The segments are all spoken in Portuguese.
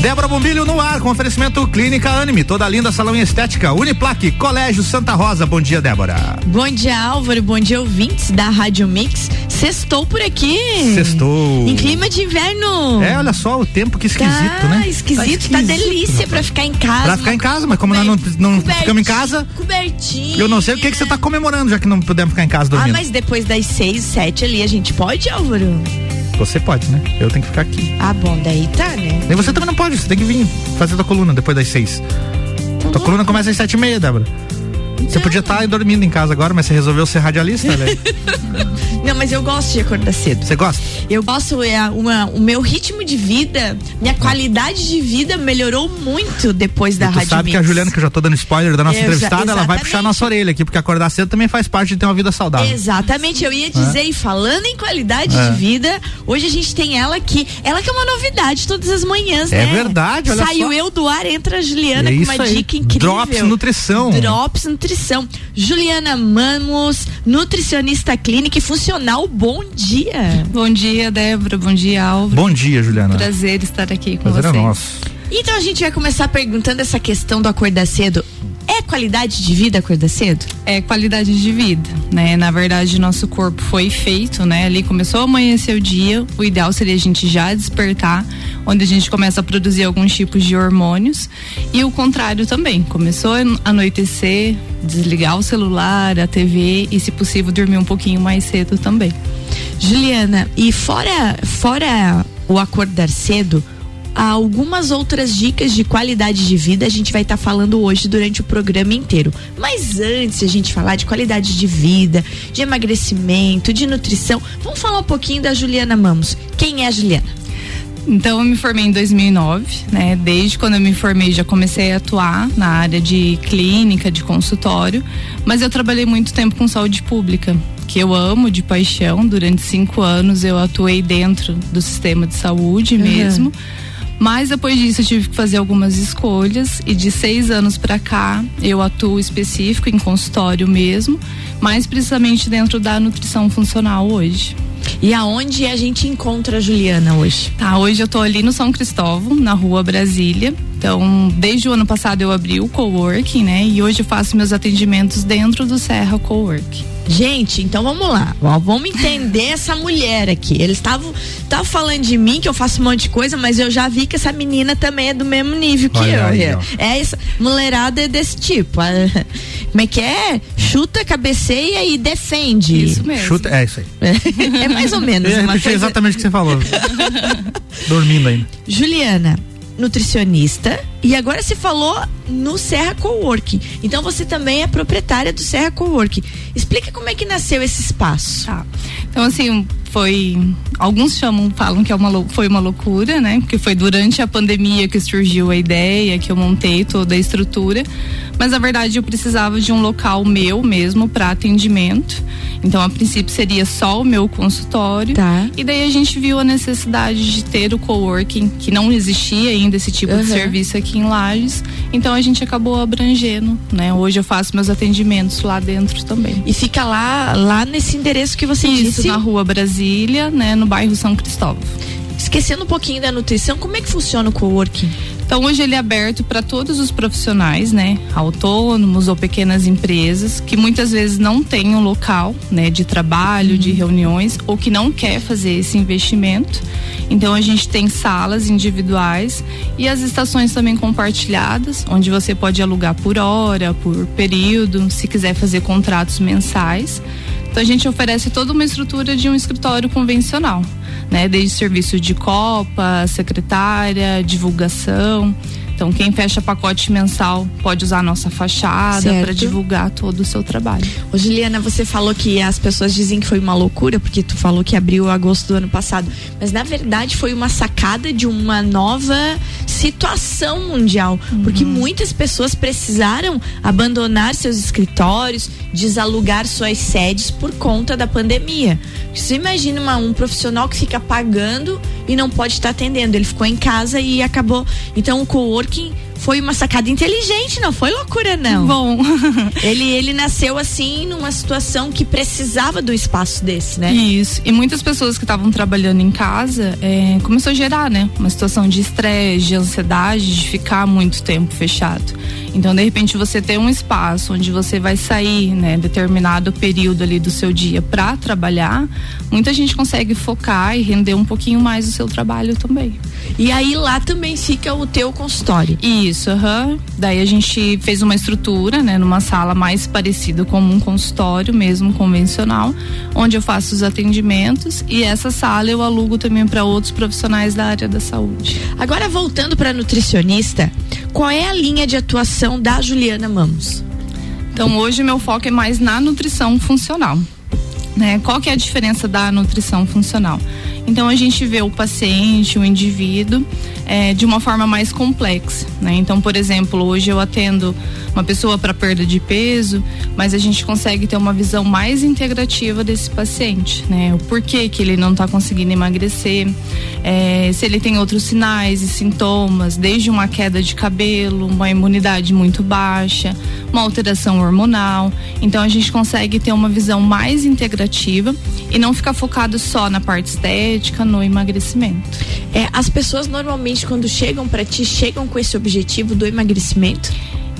Débora Bombilho no ar, com oferecimento Clínica Anime, toda linda salão em estética, Uniplaque, Colégio Santa Rosa. Bom dia, Débora. Bom dia, Álvaro. Bom dia, ouvintes da Rádio Mix. Sextou por aqui. Sextou. Em clima de inverno. É, olha só o tempo que esquisito, tá né? Esquisito, tá, esquisito, tá delícia pra ficar em casa. Pra ficar em casa, mas como nós não, não ficamos em casa. Cobertinho. Eu não sei o que, que você tá comemorando, já que não podemos ficar em casa dormindo. Ah, mas depois das seis, sete ali, a gente pode, Álvaro? Você pode, né? Eu tenho que ficar aqui. Ah, bom, daí tá, né? E você também não pode, você tem que vir fazer tua coluna depois das seis. Tua uhum. coluna começa às sete e meia, Débora. Você podia estar tá dormindo em casa agora, mas você resolveu ser radialista, né? Não, mas eu gosto de acordar cedo. Você gosta? Eu gosto, é, uma, o meu ritmo de vida, minha qualidade de vida melhorou muito depois da e tu rádio. sabe Mix. que a Juliana, que eu já tô dando spoiler da nossa Exa entrevistada, exatamente. ela vai puxar nossa orelha aqui, porque acordar cedo também faz parte de ter uma vida saudável. Exatamente, eu ia dizer, é. e falando em qualidade é. de vida, hoje a gente tem ela aqui, ela que é uma novidade todas as manhãs, é né? É verdade, olha Saiu só. eu do ar, entra a Juliana é com uma aí. dica incrível. Drops Nutrição. Drops Nutrição. Juliana Mamos, nutricionista clínica e funcional, bom dia. Bom dia, Débora, bom dia, Álvaro. Bom dia, Juliana. Prazer estar aqui com Prazer vocês. É nosso. Então a gente vai começar perguntando essa questão do acordar cedo. É qualidade de vida acordar cedo? É qualidade de vida, né? Na verdade, nosso corpo foi feito, né? Ali começou a amanhecer o dia. O ideal seria a gente já despertar, onde a gente começa a produzir alguns tipos de hormônios. E o contrário também. Começou a anoitecer, desligar o celular, a TV e, se possível, dormir um pouquinho mais cedo também. Juliana, e fora, fora o acordar cedo, algumas outras dicas de qualidade de vida a gente vai estar tá falando hoje durante o programa inteiro. Mas antes a gente falar de qualidade de vida, de emagrecimento, de nutrição, vamos falar um pouquinho da Juliana Mamos. Quem é a Juliana? Então eu me formei em 2009, né? Desde quando eu me formei já comecei a atuar na área de clínica, de consultório, mas eu trabalhei muito tempo com saúde pública, que eu amo de paixão. Durante cinco anos eu atuei dentro do sistema de saúde uhum. mesmo. Mas depois disso eu tive que fazer algumas escolhas e de seis anos para cá eu atuo específico em consultório mesmo, mais precisamente dentro da nutrição funcional hoje. E aonde a gente encontra a Juliana hoje? Tá, hoje eu tô ali no São Cristóvão, na rua Brasília. Então, desde o ano passado eu abri o coworking, né? E hoje eu faço meus atendimentos dentro do Serra Coworking. Gente, então vamos lá. Vamos entender essa mulher aqui. Eles estavam falando de mim, que eu faço um monte de coisa, mas eu já vi que essa menina também é do mesmo nível que Olha eu. aí, é essa mulherada é desse tipo. Como é que é? Chuta, cabeceia e defende. Isso mesmo. Chuta, é isso aí. é mais ou menos. Eu uma coisa... exatamente o que você falou. Dormindo ainda. Juliana, nutricionista e agora você falou no Serra Coworking. Então você também é proprietária do Serra Coworking. Explica como é que nasceu esse espaço. Tá. Então assim, foi alguns chamam, falam que é uma foi uma loucura, né? Porque foi durante a pandemia que surgiu a ideia, que eu montei toda a estrutura. Mas na verdade eu precisava de um local meu mesmo para atendimento. Então, a princípio seria só o meu consultório. Tá. E daí a gente viu a necessidade de ter o coworking, que não existia ainda esse tipo uhum. de serviço aqui em Lages. Então a gente acabou abrangendo, né? Hoje eu faço meus atendimentos lá dentro também. E fica lá, lá nesse endereço que você Isso, disse? na rua Brasília, né? No bairro São Cristóvão. Esquecendo um pouquinho da nutrição, como é que funciona o coworking? Então hoje ele é aberto para todos os profissionais, né, autônomos ou pequenas empresas que muitas vezes não têm um local, né, de trabalho, uhum. de reuniões ou que não quer fazer esse investimento. Então a gente tem salas individuais e as estações também compartilhadas, onde você pode alugar por hora, por período, se quiser fazer contratos mensais. Então a gente oferece toda uma estrutura de um escritório convencional, né? Desde serviço de copa, secretária, divulgação. Então, quem fecha pacote mensal pode usar a nossa fachada para divulgar todo o seu trabalho. Ô, Juliana, você falou que as pessoas dizem que foi uma loucura, porque tu falou que abriu agosto do ano passado. Mas na verdade foi uma sacada de uma nova situação mundial. Uhum. Porque muitas pessoas precisaram abandonar seus escritórios, desalugar suas sedes por conta da pandemia. Você imagina uma, um profissional que fica pagando e não pode estar atendendo. Ele ficou em casa e acabou. Então o coworking foi uma sacada inteligente, não foi loucura, não. Bom. ele, ele nasceu assim numa situação que precisava do espaço desse, né? Isso. E muitas pessoas que estavam trabalhando em casa é, começou a gerar, né? Uma situação de estresse, de ansiedade, de ficar muito tempo fechado. Então, de repente, você tem um espaço onde você vai sair, né, determinado período ali do seu dia para trabalhar, muita gente consegue focar e render um pouquinho mais o seu trabalho também. E aí lá também fica o teu consultório. Isso, uhum. daí a gente fez uma estrutura, né, numa sala mais parecida com um consultório mesmo convencional, onde eu faço os atendimentos e essa sala eu alugo também para outros profissionais da área da saúde. Agora voltando para nutricionista, qual é a linha de atuação da Juliana Mamos? Então hoje meu foco é mais na nutrição funcional. Né? Qual que é a diferença da nutrição funcional? Então a gente vê o paciente, o indivíduo, é, de uma forma mais complexa. Né? Então, por exemplo, hoje eu atendo uma pessoa para perda de peso, mas a gente consegue ter uma visão mais integrativa desse paciente, né? O porquê que ele não está conseguindo emagrecer, é, se ele tem outros sinais e sintomas, desde uma queda de cabelo, uma imunidade muito baixa, uma alteração hormonal. Então a gente consegue ter uma visão mais integrativa e não ficar focado só na parte estética, no emagrecimento. É, as pessoas normalmente quando chegam para ti chegam com esse objetivo do emagrecimento?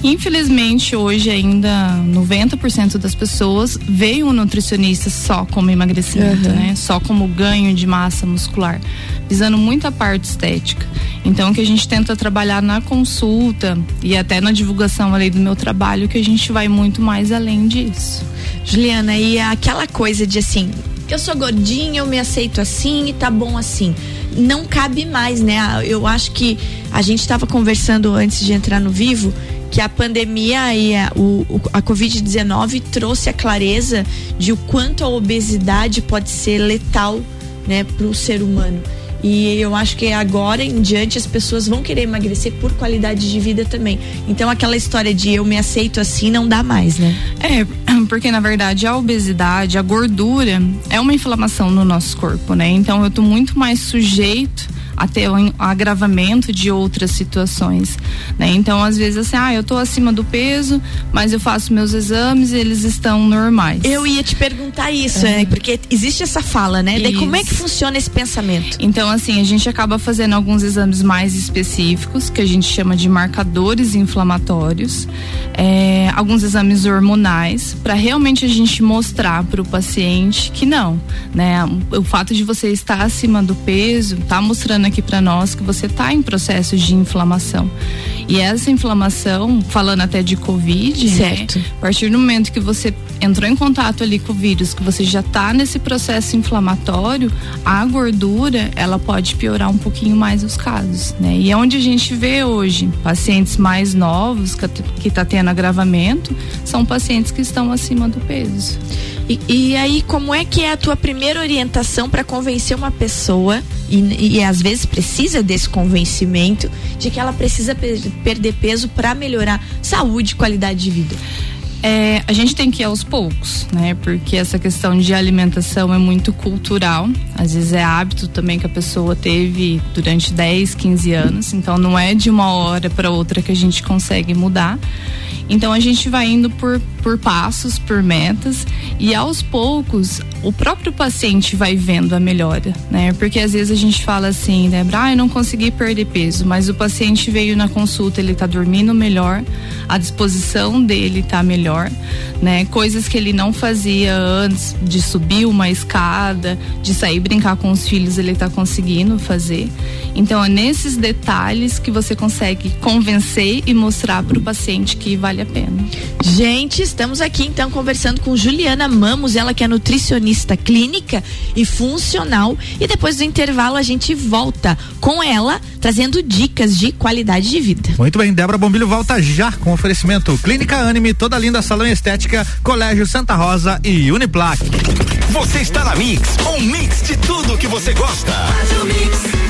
Infelizmente, hoje ainda 90% das pessoas veem o nutricionista só como emagrecimento, uhum. né? Só como ganho de massa muscular, visando muito a parte estética. Então, que a gente tenta trabalhar na consulta e até na divulgação ali do meu trabalho, que a gente vai muito mais além disso. Juliana, e aquela coisa de assim, eu sou gordinha, eu me aceito assim e tá bom assim. Não cabe mais, né? Eu acho que a gente estava conversando antes de entrar no vivo que a pandemia e a, o, a Covid-19 trouxe a clareza de o quanto a obesidade pode ser letal né, para o ser humano. E eu acho que agora em diante as pessoas vão querer emagrecer por qualidade de vida também. Então aquela história de eu me aceito assim não dá mais, né? É, porque na verdade a obesidade, a gordura é uma inflamação no nosso corpo, né? Então eu tô muito mais sujeito até o agravamento de outras situações, né? Então, às vezes assim, ah, eu tô acima do peso, mas eu faço meus exames e eles estão normais. Eu ia te perguntar isso, é. né? Porque existe essa fala, né? Isso. Daí como é que funciona esse pensamento? Então, assim, a gente acaba fazendo alguns exames mais específicos, que a gente chama de marcadores inflamatórios, é, alguns exames hormonais, para realmente a gente mostrar para o paciente que não, né? O fato de você estar acima do peso tá mostrando aqui para nós que você está em processo de inflamação. E essa inflamação, falando até de Covid, né, certo. Né? A partir do momento que você entrou em contato ali com o vírus, que você já está nesse processo inflamatório, a gordura, ela pode piorar um pouquinho mais os casos, né? E é onde a gente vê hoje pacientes mais novos que está tendo agravamento, são pacientes que estão acima do peso. E, e aí, como é que é a tua primeira orientação para convencer uma pessoa, e, e, às vezes precisa desse convencimento, de que ela precisa per perder peso para melhorar saúde e qualidade de vida? É, a gente tem que ir aos poucos, né? Porque essa questão de alimentação é muito cultural. Às vezes é hábito também que a pessoa teve durante 10, 15 anos. Então não é de uma hora para outra que a gente consegue mudar. Então a gente vai indo por, por passos, por metas e aos poucos o próprio paciente vai vendo a melhora, né? Porque às vezes a gente fala assim, né? Ah, eu não consegui perder peso, mas o paciente veio na consulta, ele tá dormindo melhor, a disposição dele tá melhor, né? Coisas que ele não fazia antes de subir uma escada, de sair brincar com os filhos, ele tá conseguindo fazer. Então é nesses detalhes que você consegue convencer e mostrar para o paciente que vale a pena. Gente, estamos aqui então conversando com Juliana Mamos, ela que é nutricionista clínica e funcional. E depois do intervalo a gente volta com ela trazendo dicas de qualidade de vida. Muito bem, Débora Bombilho volta já com oferecimento Clínica Anime, toda linda salão estética, Colégio Santa Rosa e Uniplac. Você está na Mix, um mix de tudo que você gosta. Faz o mix.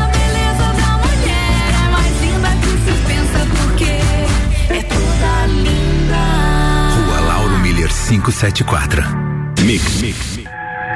A 574. Mix. Mix.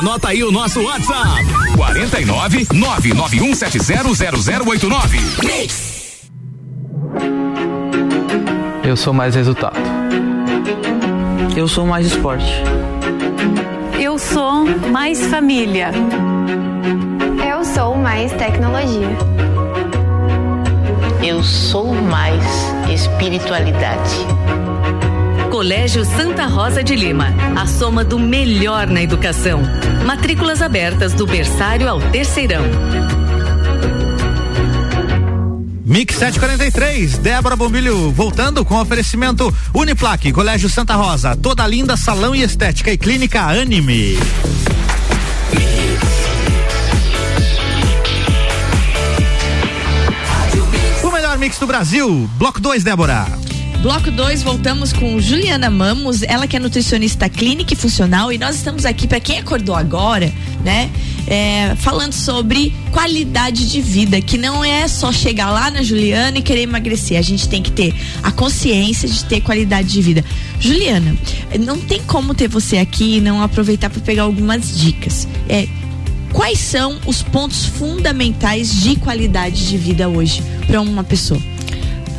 Anota aí o nosso WhatsApp: 49 991700089. Eu sou mais resultado. Eu sou mais esporte. Eu sou mais família. Eu sou mais tecnologia. Eu sou mais espiritualidade. Colégio Santa Rosa de Lima, a soma do melhor na educação. Matrículas abertas do berçário ao terceirão. Mix 743, Débora Bombilho voltando com oferecimento Uniplaque, Colégio Santa Rosa, toda linda salão e estética e clínica Anime. O melhor mix do Brasil, bloco 2, Débora. Bloco 2, voltamos com Juliana Mamos, ela que é nutricionista clínica e funcional, e nós estamos aqui para quem acordou agora, né? É, falando sobre qualidade de vida, que não é só chegar lá na Juliana e querer emagrecer. A gente tem que ter a consciência de ter qualidade de vida. Juliana, não tem como ter você aqui e não aproveitar para pegar algumas dicas. É, quais são os pontos fundamentais de qualidade de vida hoje para uma pessoa?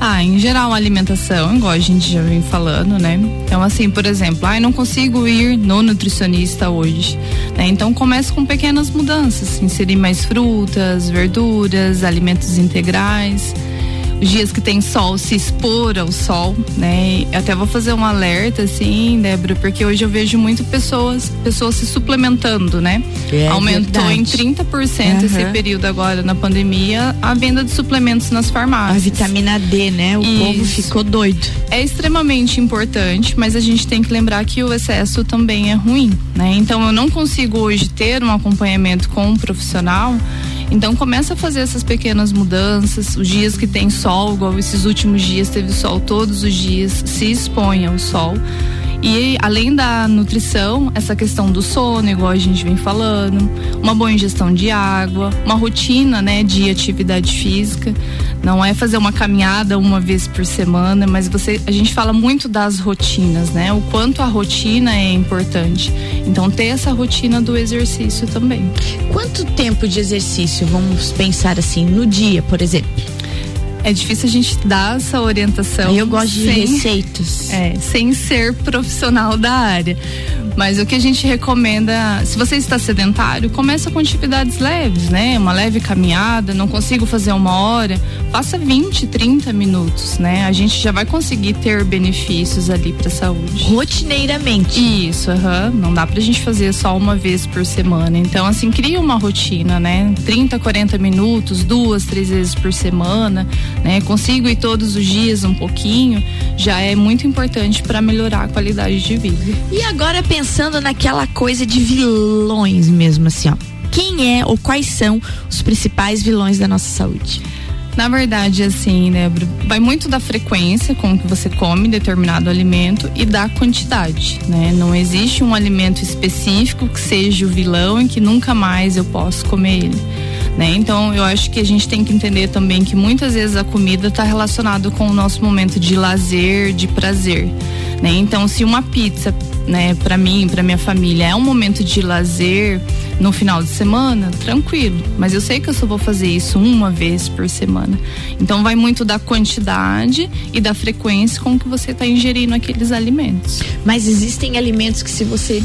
Ah, em geral, alimentação, igual a gente já vem falando, né? Então, assim, por exemplo, ah, não consigo ir no nutricionista hoje. Né? Então, comece com pequenas mudanças. Inserir mais frutas, verduras, alimentos integrais. Os dias que tem sol, se expor ao sol, né? Eu até vou fazer um alerta, assim, Débora, porque hoje eu vejo muito pessoas, pessoas se suplementando, né? É Aumentou verdade. em 30% Uhum. esse período agora na pandemia a venda de suplementos nas farmácias. A vitamina D, né? O povo Isso. ficou doido. É extremamente importante, mas a gente tem que lembrar que o excesso também é ruim, né? Então eu não consigo hoje ter um acompanhamento com um profissional. Então começa a fazer essas pequenas mudanças, os dias que tem sol, igual esses últimos dias teve sol todos os dias, se expõe ao sol. E além da nutrição, essa questão do sono, igual a gente vem falando, uma boa ingestão de água, uma rotina, né, de atividade física. Não é fazer uma caminhada uma vez por semana, mas você, a gente fala muito das rotinas, né? O quanto a rotina é importante. Então ter essa rotina do exercício também. Quanto tempo de exercício, vamos pensar assim, no dia, por exemplo? É difícil a gente dar essa orientação. Eu gosto de sem- receitas. É, sem ser profissional da área. Mas o que a gente recomenda, se você está sedentário, começa com atividades leves, né? Uma leve caminhada, não consigo fazer uma hora, faça 20, 30 minutos, né? A gente já vai conseguir ter benefícios ali para a saúde. Rotineiramente. Isso, aham. Não dá pra gente fazer só uma vez por semana. Então, assim, cria uma rotina, né? 30, 40 minutos, duas, três vezes por semana, né? Consigo ir todos os dias um pouquinho, já é muito importante para melhorar a qualidade de vida. E agora pensando naquela coisa de vilões mesmo, assim, ó. Quem é ou quais são os principais vilões da nossa saúde? Na verdade, assim, né, vai muito da frequência com que você come determinado alimento e da quantidade, né? Não existe um alimento específico que seja o vilão e que nunca mais eu posso comer ele. Né? Então eu acho que a gente tem que entender também que muitas vezes a comida está relacionada com o nosso momento de lazer, de prazer. Né? Então se uma pizza, né, para mim, para minha família é um momento de lazer no final de semana, tranquilo. Mas eu sei que eu só vou fazer isso uma vez por semana. Então vai muito da quantidade e da frequência com que você está ingerindo aqueles alimentos. Mas existem alimentos que se você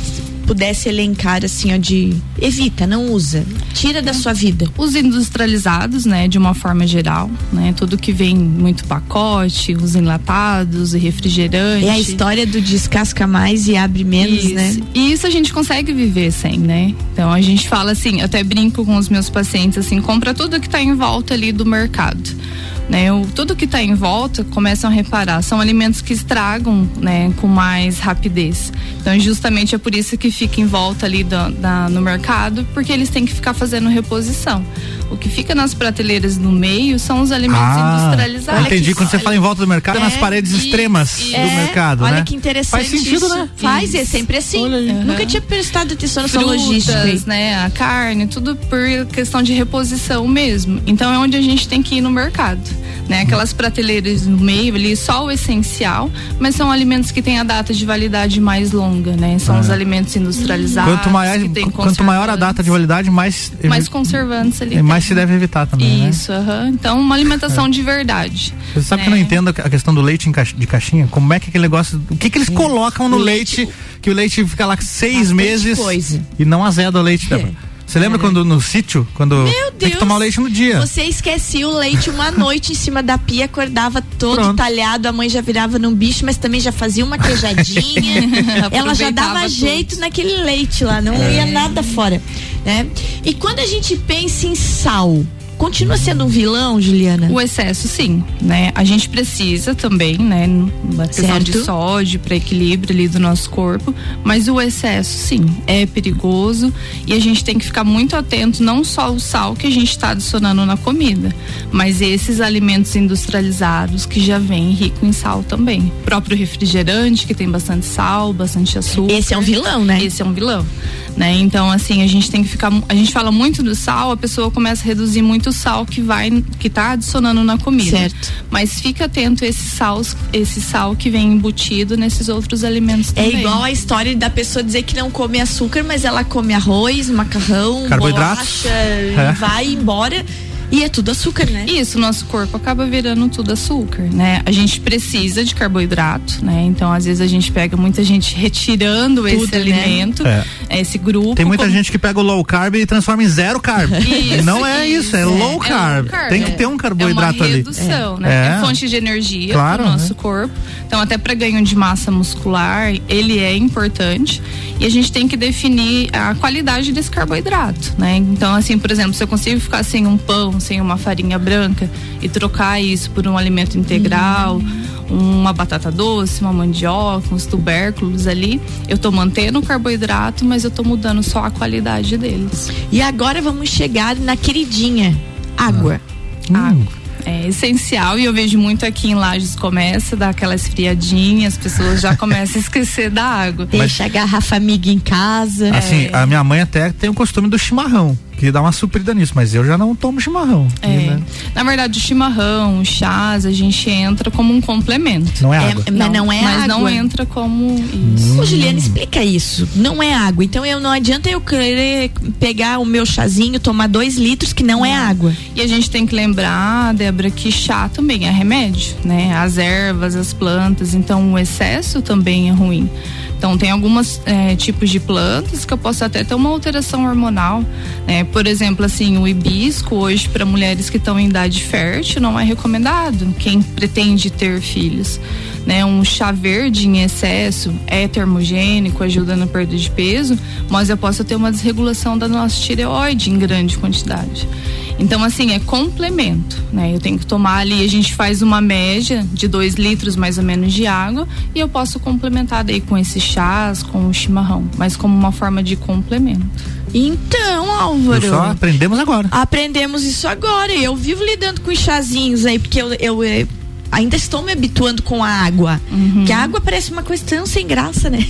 pudesse elencar assim, ó, de evita, não usa, tira da sua vida. Os industrializados, né, de uma forma geral, né, tudo que vem muito pacote, os enlatados e refrigerante. É a história do descasca mais e abre menos, isso. né? E isso a gente consegue viver sem, né? Então a gente fala assim, eu até brinco com os meus pacientes assim, compra tudo que está em volta ali do mercado né? O, tudo que está em volta começam a reparar. São alimentos que estragam, né? Com mais rapidez. Então, justamente é por isso que fica em volta ali do, da, no mercado, porque eles têm que ficar fazendo reposição. O que fica nas prateleiras no meio são os alimentos Ah, industrializados. Entendi. Quando você fala em volta do mercado, é nas paredes extremas do É, mercado, olha né? que interessante Faz sentido, isso. né? Faz, é sempre assim. Nunca tinha prestado atenção nessa logística. né, a carne, tudo por questão de reposição mesmo. Então é onde a gente tem que ir no mercado, né? Aquelas prateleiras no meio ali, só o essencial, mas são alimentos que têm a data de validade mais longa, né? São Ah. os alimentos industrializados. Quanto maior, quanto maior a data de validade, mais, mais conservantes ali. Mais se deve evitar também, né? Isso, aham. Então, uma alimentação de verdade. Você sabe que eu né? não entendo a questão do leite caixa- de caixinha? Como é que aquele negócio. O que, que eles colocam no leite, que o leite fica lá seis meses coisa. e não azeda o leite? Débora? Você lembra quando no sítio, quando Meu tem que tomar o leite no dia? Você esquecia o leite uma noite em cima da pia, acordava todo Pronto. talhado, a mãe já virava num bicho, mas também já fazia uma queijadinha. Ela já dava Aproveitava jeito naquele leite lá, não É. ia nada fora, né? E quando a gente pensa em sal, continua sendo um vilão, Juliana? O excesso, sim, né? A gente precisa também, né? Questão de sódio para equilíbrio ali do nosso corpo, mas o excesso, sim, é perigoso e a gente tem que ficar muito atento não só o sal que a gente está adicionando na comida, mas esses alimentos industrializados que já vêm rico em sal também. O próprio refrigerante que tem bastante sal, bastante açúcar. Esse é um vilão, né? Esse é um vilão, né? Então assim a gente tem que ficar, a gente fala muito do sal, a pessoa começa a reduzir muito o sal que vai, que tá adicionando na comida. Certo. Mas fica atento a esse sal, esse sal que vem embutido nesses outros alimentos É também. igual a história da pessoa dizer que não come açúcar, mas ela come arroz, macarrão, Carboidratos. bolacha, É. vai embora. E é tudo açúcar, né? Isso, nosso corpo acaba virando tudo açúcar, né? A gente precisa de carboidrato, né? Então, às vezes a gente pega muita gente retirando esse Tudo, né? alimento, É. esse grupo. Tem muita como- gente que pega o low carb e transforma em zero carb. Isso, não é isso, é, isso. low É low carb. carb, Tem que é. ter um carboidrato é uma ali. redução, né? É. fonte de energia Claro, para o nosso né? corpo. Então, até para ganho de massa muscular, ele é importante. E a gente tem que definir a qualidade desse carboidrato, né? Então, assim, por exemplo, se eu consigo ficar sem um pão, sem uma farinha branca e trocar isso por um alimento integral, uma batata doce, uma mandioca, uns tubérculos ali, eu tô mantendo o carboidrato, mas eu tô mudando só a qualidade deles. E agora vamos chegar na queridinha, água. Água. É essencial e eu vejo muito aqui em Lages começa a dar aquela esfriadinha, as pessoas já começam a esquecer da água. Deixa a garrafa amiga em casa. Assim, a minha mãe até tem o costume do chimarrão, que dá uma suprida nisso, mas eu já não tomo chimarrão. É. né? Na verdade, o chimarrão, os chás, a gente entra como um complemento. Não é água. mas não é mas não água. entra como isso. Ô, Juliana, explica isso. Não é água. Então eu não adianta eu querer pegar o meu chazinho, tomar dois litros, que não, é água. E a gente tem que lembrar, Débora, que chá também é remédio, né? As ervas, as plantas, então o excesso também é ruim. Então tem alguns tipos de plantas que eu posso até ter uma alteração hormonal, né? Por exemplo, assim, o hibisco hoje para mulheres que estão em idade fértil não é recomendado. Quem pretende ter filhos, né? Um chá verde em excesso é termogênico, ajuda na perda de peso, mas eu posso ter uma desregulação da nossa tireoide em grande quantidade. Então, assim, é complemento, né? Eu tenho que tomar ali, a gente faz uma média de dois litros mais ou menos de água e eu posso complementar daí com esses chás, com o chimarrão, mas como uma forma de complemento. Então, Álvaro. Só aprendemos agora. Aprendemos isso agora. Eu vivo lidando com os chazinhos aí, porque eu, eu, eh, ainda estou me habituando com a água. Que a água parece uma coisa tão sem graça, né?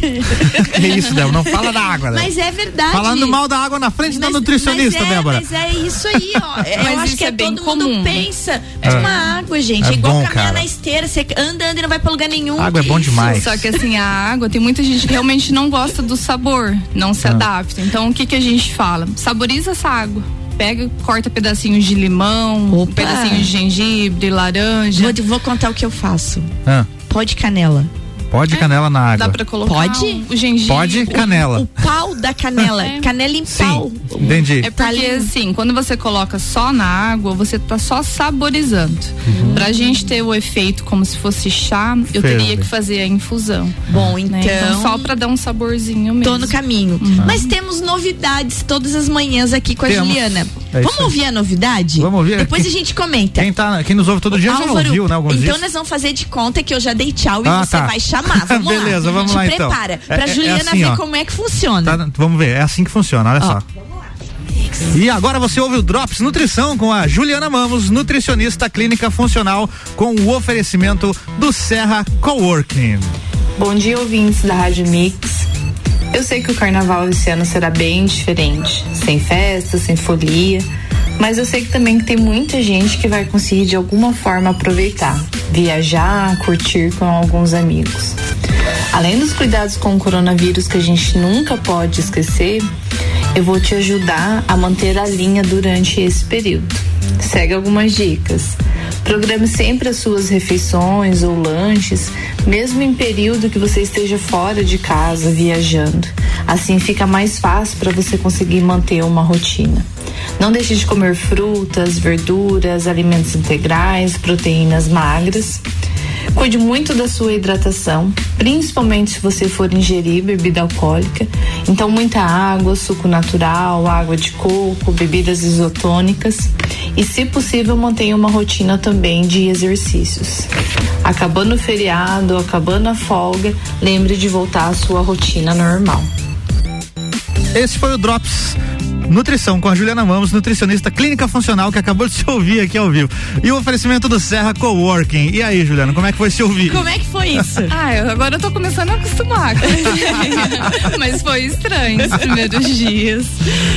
Que isso, Débora? Não fala da água, né? Mas é verdade. Falando mal da água na frente da nutricionista, mas é, Débora. Mas é isso aí, ó. Eu Mas acho isso que é, é bem todo comum. mundo pensa. É. Toma água, gente. É É, igual bom, caminhar cara. na esteira. Você anda, anda e não vai pra lugar nenhum. Água é bom isso? demais. Só que assim, a água, tem muita gente que realmente não gosta do sabor, não se Ah. adapta. Então, o que que a gente fala? Saboriza essa água. Pega, corta pedacinhos de limão, Opa. pedacinho de gengibre, laranja. Vou, vou contar o que eu faço. Ah, Pó de canela. Pode canela na água. Dá pra colocar Pode? o gengibre. Pode canela. O pau da canela. É. Canela em pau. Sim, entendi. É porque assim, quando você coloca só na água, você tá só saborizando. Uhum. Pra gente ter o efeito como se fosse chá, eu Ferve. teria que fazer a infusão. Bom, né? então. só pra dar um saborzinho mesmo. Tô no caminho. Mas temos novidades todas as manhãs aqui com a Temos. Juliana. É Vamos ouvir a novidade? Vamos ouvir? Depois Quem- a gente comenta. Quem, tá, quem nos ouve todo dia já Álvaro, ouviu, né? Alguns então dias. nós vamos fazer de conta que eu já dei tchau e Ah, você tá. vai chamar. Vamos Beleza, lá. vamos Te lá, então. prepara. É- Pra é- é Juliana assim, ver ó. como é que funciona. Tá, vamos ver, é assim que funciona, olha Ó. só. E agora você ouve o Drops Nutrição com a Juliana Mamos, nutricionista clínica funcional, com o oferecimento do Serra Coworking. Bom dia, ouvintes da Rádio Mix. Eu sei que o carnaval esse ano será bem diferente, sem festa, sem folia, mas eu sei que também tem muita gente que vai conseguir de alguma forma aproveitar, viajar, curtir com alguns amigos. Além dos cuidados com o coronavírus que a gente nunca pode esquecer, eu vou te ajudar a manter a linha durante esse período. Segue algumas dicas. Programe sempre as suas refeições ou lanches, mesmo em período que você esteja fora de casa, viajando. Assim fica mais fácil para você conseguir manter uma rotina. Não deixe de comer frutas, verduras, alimentos integrais, proteínas magras. Cuide muito da sua hidratação, principalmente se você for ingerir bebida alcoólica. Então, muita água, suco natural, água de coco, bebidas isotônicas. E, se possível, mantenha uma rotina também de exercícios. Acabando o feriado, acabando a folga, lembre de voltar à sua rotina normal. Esse foi o Drops Nutrição com a Juliana Mamos, nutricionista clínica funcional que acabou de se ouvir aqui ao vivo. E o oferecimento do Serra Coworking. E aí, Juliana, como é que foi se ouvir? Como é que foi isso? Ah, eu, agora eu tô começando a acostumar. mas foi estranho os primeiros dias.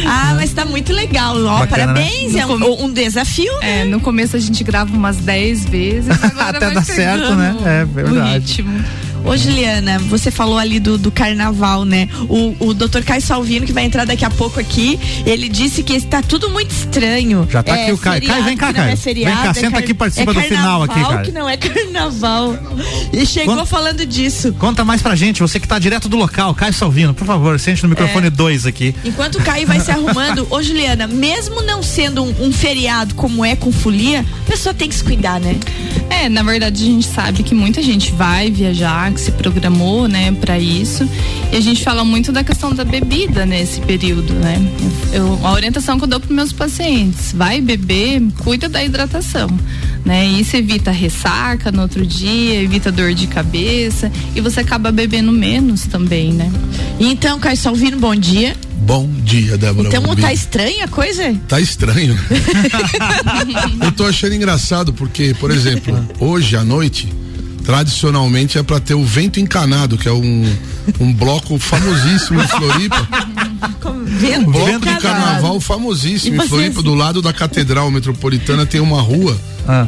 Ah, mas tá muito legal. Ó, Bacana, parabéns. né? É um, um desafio, né? É, no começo a gente grava umas 10 vezes, agora Até dar certo, né? É o verdade. ritmo. Ô, Juliana, você falou ali do, do carnaval, né? O, o Dr. Caio Salvino, que vai entrar daqui a pouco aqui, ele disse que está tudo muito estranho. Já tá É aqui o Caio. Caio, vem cá, não Caio. É feriado, Vem cá, é senta car- aqui e participa é do final aqui, Caio. que não é carnaval. E chegou Quando- falando disso. Conta mais pra gente, você que tá direto do local, Caio Salvino, por favor, sente no microfone 2 aqui. Enquanto o Caio vai se arrumando, ô Juliana, mesmo não sendo um, um feriado como é com folia, a pessoa tem que se cuidar, né? É, na verdade a gente sabe que muita gente vai viajar, que se programou, né, para isso. E a gente fala muito da questão da bebida nesse período, né? Eu, a orientação que eu dou para meus pacientes, vai beber, cuida da hidratação, né? Isso evita ressaca no outro dia, evita dor de cabeça e você acaba bebendo menos também, né? Então, Caio Salvino, bom dia. Bom dia, Débora. Então Bombi. tá estranha a coisa? Tá estranho. Eu tô achando engraçado porque, por exemplo, hoje à noite, tradicionalmente é pra ter o Vento Encanado, que é um, um bloco famosíssimo em Floripa. Um bloco de carnaval famosíssimo em Floripa, do lado da Catedral Metropolitana tem uma rua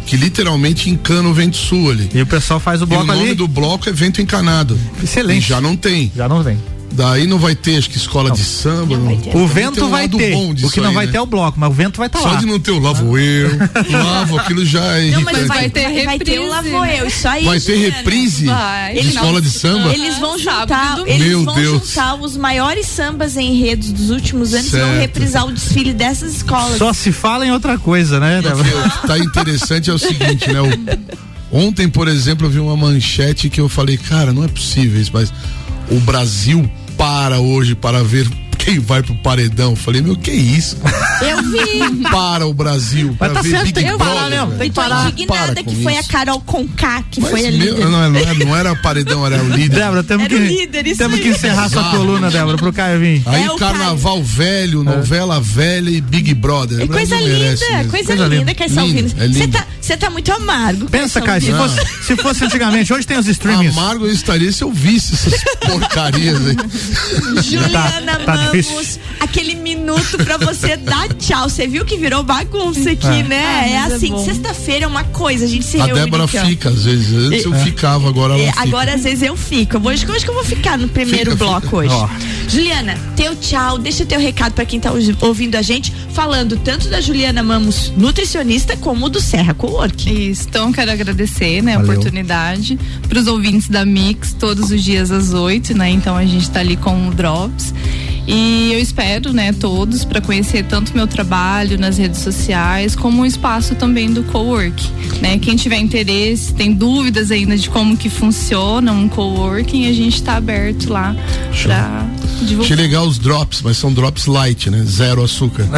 que literalmente encana o vento sul ali. E o pessoal faz o bloco e o nome ali. do bloco é Vento Encanado. Excelente. E já não tem. Já não vem. Daí não vai ter, acho que escola de samba. Não O vento tem um vai ter. O que não aí, vai né? ter é o bloco, mas o vento vai estar Só lá. de não ter o lavo eu, lavo, aquilo já é Não, mas vai, ter, vai ter o Lavo Eu, isso aí. Vai ter reprise Vai. de Eles escola vão- de samba? Eles vão juntar, eles Meu vão Deus. juntar os maiores sambas enredos dos últimos anos e vão Certo. reprisar o desfile dessas escolas. Só se fala em outra coisa, né? O que tá interessante é o seguinte, né? O- ontem, por exemplo, eu vi uma manchete que eu falei, cara, não é possível isso, mas o Brasil para hoje para ver quem vai pro paredão. Falei, meu, que isso? Eu vi. Para o Brasil. Mas pra tá ver certo, Big tem que Brother, parar mesmo, tem que Tô parar. indignada Para que foi a. Carol Conká que Mas foi a meu, líder. não, não, era, não era paredão, era o líder. Débora, temos Era que, o líder, isso temos aí. que encerrar sua coluna, Débora, pro Caio vir. Aí É o carnaval velho, novela velha e Big Brother. É coisa linda, coisa, Coisa linda, linda. Caio Salvino. É Você tá, você tá muito amargo. Pensa, Caio, Caio se fosse, se fosse antigamente, hoje tem os streamings. Amargo eu estaria se eu visse essas porcarias aí. Juliana Tá- tá difícil. aquele minuto pra você dar tchau. Você viu que virou bagunça aqui, É. né? Ah, é é assim, bom. sexta-feira é uma coisa, a gente se A reúne. Débora aqui, ó. fica, às vezes. Antes eu ficava, agora ela É, fica. agora às vezes eu fico. Hoje, hoje que eu vou ficar no primeiro Fica, bloco fica. hoje. Ó. Juliana, teu tchau, deixa teu recado pra quem tá ouvi- ouvindo a gente, falando tanto da Juliana Mamos, nutricionista, como do Serra Coworking. Isso, então quero agradecer, né, a Valeu. oportunidade para os ouvintes da Mix todos os dias às 8, né? Então a gente tá ali com o Drops. E eu espero, né, todos para conhecer tanto meu trabalho nas redes sociais, como o espaço também do cowork, né? Quem tiver interesse, tem dúvidas ainda de como que funciona um coworking, a gente tá aberto lá para Achei divulgar. legal os drops, mas são drops light, né? Zero açúcar.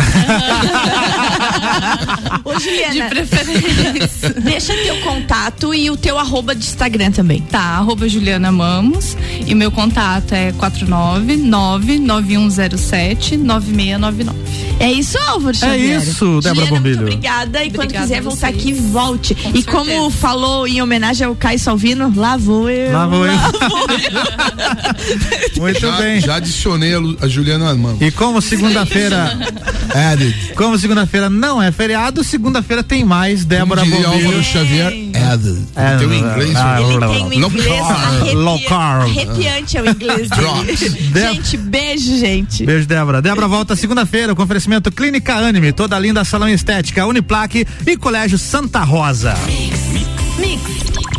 Ô, Juliana, De preferência. deixa teu contato e o teu arroba de Instagram também. Tá, arroba Juliana Mamos. E meu contato é 499-9107-9699. É isso, Álvaro Xavier. isso, Débora Juliana, Bombilho. Muito obrigada. E quando Obrigada quiser a voltar aqui, volte. Com e certeza. como falou em homenagem ao Caio Salvino, lá vou eu. Lá vou eu. vou Muito já, bem. já adicionei a, Juliana Mano. E como segunda-feira. Added. Como segunda-feira não é feriado, segunda-feira tem mais Débora Bombilho. Álvaro Xavier. É, tem o inglês. ah, Ele tem um inglês carb. arrepiante, é o inglês dele. Gente, beijo, gente. Beijo, Débora. Débora volta segunda-feira com oferecimento Clínica Anime, toda linda salão estética, Uniplaque e Colégio Santa Rosa. Mix.